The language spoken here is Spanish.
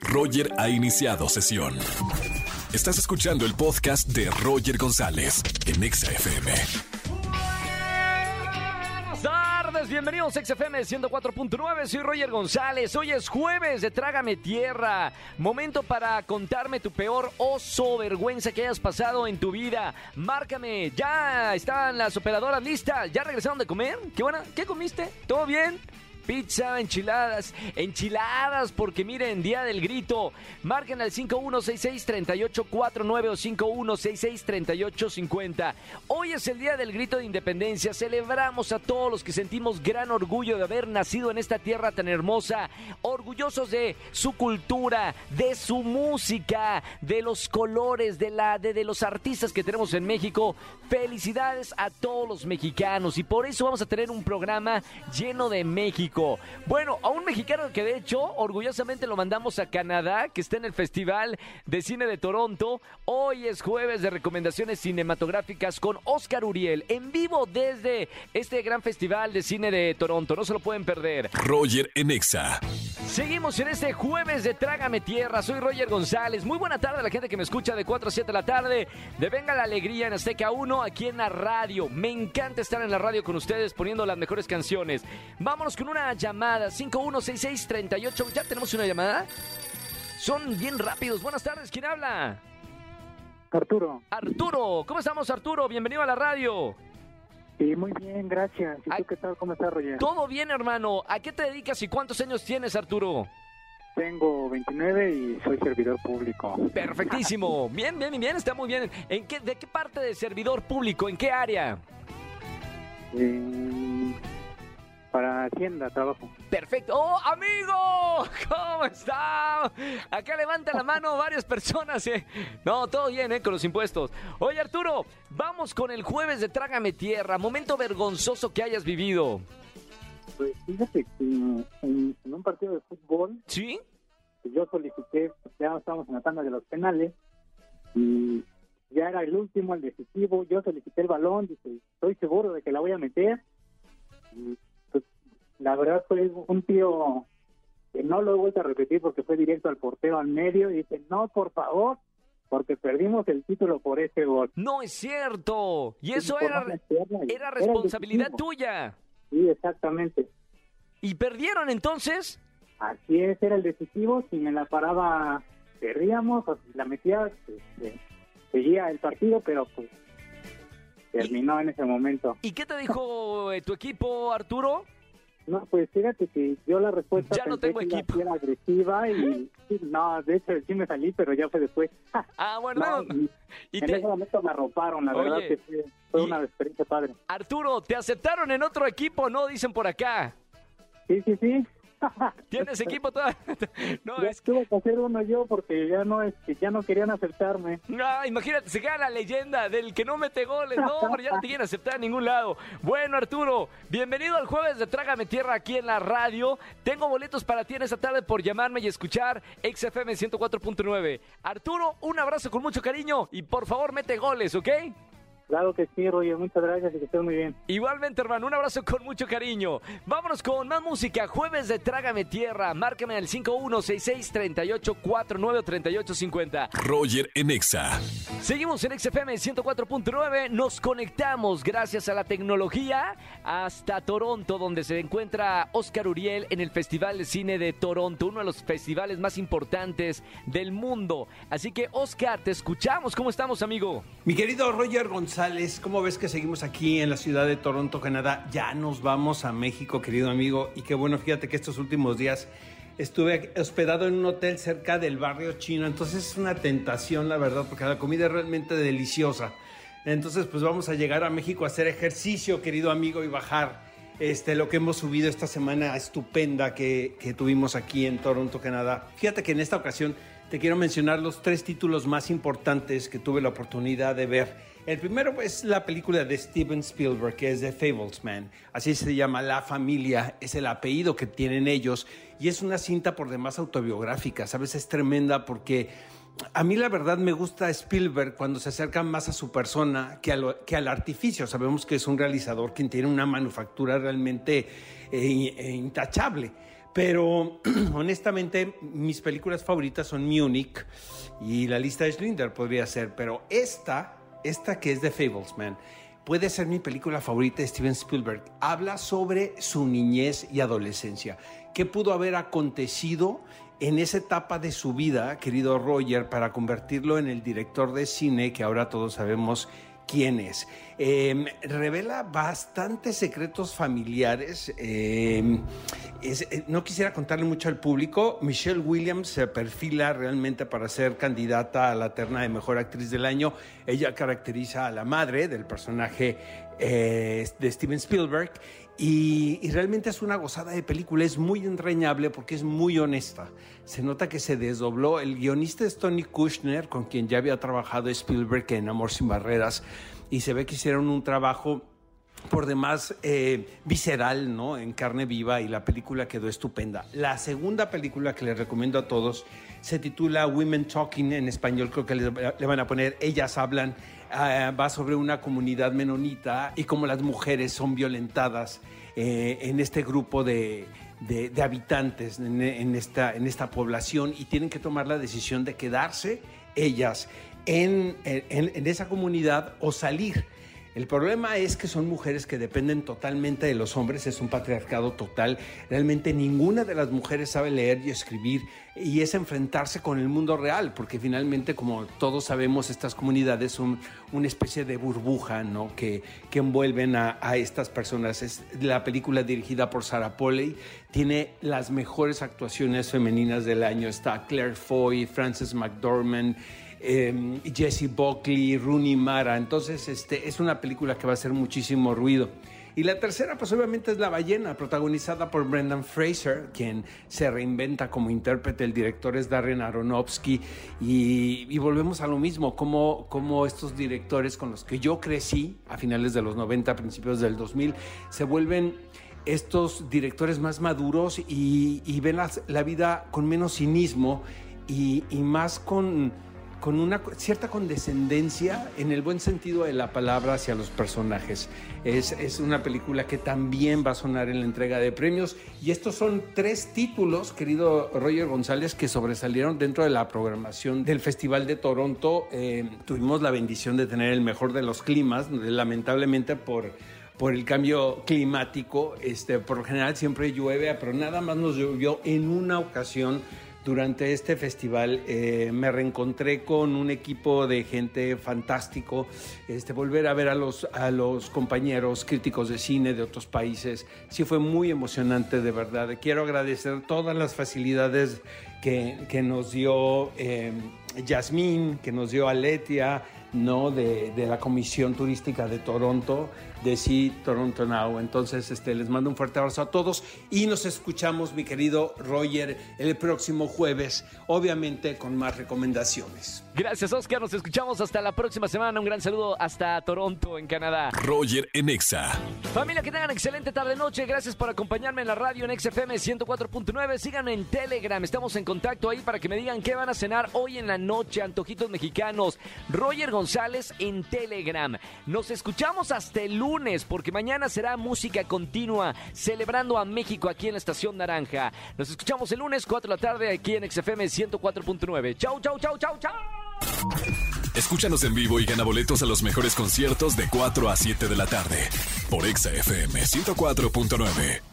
Roger ha iniciado sesión. Estás escuchando el podcast de Roger González en Exa FM. Buenas tardes, bienvenidos a XFM 104.9, soy Roger González, hoy es jueves de Trágame Tierra, momento para contarme tu peor oso, vergüenza que hayas pasado en tu vida, márcame, ya están las operadoras listas, ya regresaron de comer, qué buena, ¿qué comiste? ¿Todo bien? Pizza, enchiladas, enchiladas, porque miren, Día del Grito. Marquen al 5166-3849 o 5166-3850. Hoy es el Día del Grito de Independencia. Celebramos a todos los que sentimos gran orgullo de haber nacido en esta tierra tan hermosa. Orgullosos de su cultura, de su música, de los colores, de, la, de, de los artistas que tenemos en México. Felicidades a todos los mexicanos. Y por eso vamos a tener un programa lleno de México. Bueno, a un mexicano que de hecho orgullosamente lo mandamos a Canadá, que está en el Festival de Cine de Toronto. Hoy es jueves de recomendaciones cinematográficas con Oscar Uriel, en vivo desde este gran Festival de Cine de Toronto. No se lo pueden perder. Roger en Exa. Seguimos en este jueves de Trágame Tierra. Soy Roger González. Muy buena tarde a la gente que me escucha de 4 a 7 de la tarde. De Venga la Alegría en Azteca 1, aquí en la radio. Me encanta estar en la radio con ustedes poniendo las mejores canciones. Vámonos con una llamada. 516638. ¿Ya tenemos una llamada? Son bien rápidos. Buenas tardes. ¿Quién habla? Arturo. Arturo. ¿Cómo estamos, Arturo? Bienvenido a la radio. Sí, muy bien, gracias. ¿Y tú qué tal? ¿Cómo estás, Roger? Todo bien, hermano. ¿A qué te dedicas y cuántos años tienes, Arturo? Tengo 29 y soy servidor público. Perfectísimo. Bien, bien, bien, está muy bien. ¿En qué, ¿De qué parte de servidor público? ¿En qué área? Eh, Hacienda trabajo. Perfecto. ¡Oh, amigo! ¿Cómo está? Acá levanta la mano varias personas. ¿eh? No, todo bien, ¿eh? Con los impuestos. Oye, Arturo, vamos con el jueves de Trágame Tierra. Momento vergonzoso que hayas vivido. Pues fíjate que en, en un partido de fútbol ¿Sí? que yo solicité, ya estábamos en la tanda de los penales y ya era el último, el decisivo. Yo solicité el balón, dije, estoy seguro de que la voy a meter. Y, pues, la verdad fue un tío que no lo he vuelto a repetir porque fue directo al portero al medio y dice, no, por favor, porque perdimos el título por ese gol. No es cierto. Y eso era, era responsabilidad tuya. Sí, exactamente. ¿Y perdieron entonces? Así es, era el decisivo. Si me la paraba, perdíamos, o si la metía, este, seguía el partido, pero pues terminó en ese momento. ¿Y qué te dijo eh, tu equipo, Arturo? No, pues fíjate que yo la respuesta Ya no pensé tengo que iba a equipo. ser agresiva y no, de hecho sí me salí, pero ya fue después. Ah, bueno, No, bueno. y Y en te- ese momento me arroparon, la verdad Oye, que fue, fue y- una experiencia padre. Arturo, ¿te aceptaron en otro equipo? No, dicen por acá. Sí, sí, sí. ¿Tienes equipo todavía? No, Ya es tuve que hacer uno yo porque ya no, este, ya no querían aceptarme. Ah, imagínate, se queda la leyenda del que no mete goles. No, hombre, ya no te quieren aceptar a ningún lado. Bueno, Arturo, bienvenido al jueves de Trágame Tierra aquí en la radio. Tengo boletos para ti en esta tarde por llamarme y escuchar XFM 104.9. Arturo, un abrazo con mucho cariño y por favor mete goles, ¿ok? Claro que sí, Roger, muchas gracias y que estés muy bien. Igualmente, hermano, un abrazo con mucho cariño. Vámonos con más música. Jueves de Trágame Tierra. Márcame al 5166-3849-3850. Roger en Exa. Seguimos en XFM 104.9. Nos conectamos gracias a la tecnología hasta Toronto, donde se encuentra Oscar Uriel en el Festival de Cine de Toronto, uno de los festivales más importantes del mundo. Así que, Oscar, te escuchamos. ¿Cómo estamos, amigo? Mi querido Roger González, ¿cómo ves que seguimos aquí en la ciudad de Toronto, Canadá? Ya nos vamos a México, querido amigo. Y qué bueno, fíjate que estos últimos días estuve hospedado en un hotel cerca del barrio chino. Entonces es una tentación, la verdad, porque la comida es realmente deliciosa. Entonces, pues vamos a llegar a México a hacer ejercicio, querido amigo, y bajar este, lo que hemos subido esta semana estupenda que, que tuvimos aquí en Toronto, Canadá. Fíjate que en esta ocasión te quiero mencionar los tres títulos más importantes que tuve la oportunidad de ver. El primero es la película de Steven Spielberg, que es The Fablesman. Así se llama La Familia, es el apellido que tienen ellos. Y es una cinta por demás autobiográfica, ¿sabes? Es tremenda porque a mí la verdad me gusta Spielberg cuando se acerca más a su persona que, que al artificio. Sabemos que es un realizador quien tiene una manufactura realmente eh, eh, intachable. Pero honestamente, mis películas favoritas son Munich y la lista de Schlinder podría ser, pero esta, esta que es de Fablesman, puede ser mi película favorita de Steven Spielberg. Habla sobre su niñez y adolescencia. ¿Qué pudo haber acontecido en esa etapa de su vida, querido Roger, para convertirlo en el director de cine que ahora todos sabemos quién es. Em, revela bastantes secretos familiares. Em, eh, no quisiera contarle mucho al público. Michelle Williams se perfila realmente para ser candidata a la terna de mejor actriz del año. Ella caracteriza a la madre del personaje eh, de Steven Spielberg y, realmente es una gozada de película, es muy entrañable porque es muy honesta. Se nota que se desdobló. El guionista es Tony Kushner, con quien ya había trabajado Spielberg en Amor sin Barreras, y se ve que hicieron un trabajo por demás eh, visceral, ¿no? En carne viva y la película quedó estupenda. La segunda película que les recomiendo a todos se titula Women Talking, en español creo que le van a poner Ellas Hablan Ah, va sobre una comunidad menonita y cómo las mujeres son violentadas eh, en este grupo de, habitantes en, esta, en esta población y tienen que tomar la decisión de quedarse ellas en, en esa comunidad o salir. El problema es que son mujeres que dependen totalmente de los hombres, es un patriarcado total. Realmente ninguna de las mujeres sabe leer y escribir y es enfrentarse con el mundo real, porque finalmente, como todos sabemos, estas comunidades son una especie de burbuja ¿no? que, que envuelven a, a estas personas. Es la película dirigida por Sarah Polley, tiene las mejores actuaciones femeninas del año. Está Claire Foy, Frances McDormand. Em, Jesse Buckley, Rooney Mara. Entonces, este, es una película que va a hacer muchísimo ruido. Y la tercera, pues obviamente es La ballena, protagonizada por Brendan Fraser, quien se reinventa como intérprete. El director es Darren Aronofsky. Y, volvemos a lo mismo, como, como estos directores con los que yo crecí a finales de los 90, principios del 2000, se vuelven estos directores más maduros y, ven la, vida con menos cinismo y más con con una cierta condescendencia en el buen sentido de la palabra hacia los personajes. Es, es, una película que también va a sonar en la entrega de premios y estos son tres títulos, querido Roger González, que sobresalieron dentro de la programación del Festival de Toronto. Eh, tuvimos la bendición de tener el mejor de los climas, lamentablemente por por el cambio climático, este, por lo general siempre llueve, pero nada más nos llovió en una ocasión durante este festival eh, me reencontré con un equipo de gente fantástico, este, volver a ver a los, a los compañeros críticos de cine de otros países, sí fue muy emocionante de verdad. Quiero agradecer todas las facilidades que, que nos dio eh, Yasmín, que nos dio Aletia, ¿no? De, de, la Comisión Turística de Toronto, de Sí Toronto Now. Entonces, este, les mando un fuerte abrazo a todos y nos escuchamos, mi querido Roger, el próximo jueves, obviamente con más recomendaciones. Gracias, Oscar. Nos escuchamos hasta la próxima semana. Un gran saludo hasta Toronto, en Canadá. Roger Enexa. Familia, que tengan excelente tarde-noche. Gracias por acompañarme en la radio en XFM 104.9. Síganme en Telegram. Estamos en contacto ahí para que me digan qué van a cenar hoy en la noche. Antojitos mexicanos. Roger González en Telegram. Nos escuchamos hasta el lunes porque mañana será música continua celebrando a México aquí en la Estación Naranja. Nos escuchamos el lunes 4 de la tarde aquí en XFM 104.9. Chau, chau, chau, chau, chau. Escúchanos en vivo y gana boletos a los mejores conciertos de 4 a 7 de la tarde por XFM 104.9.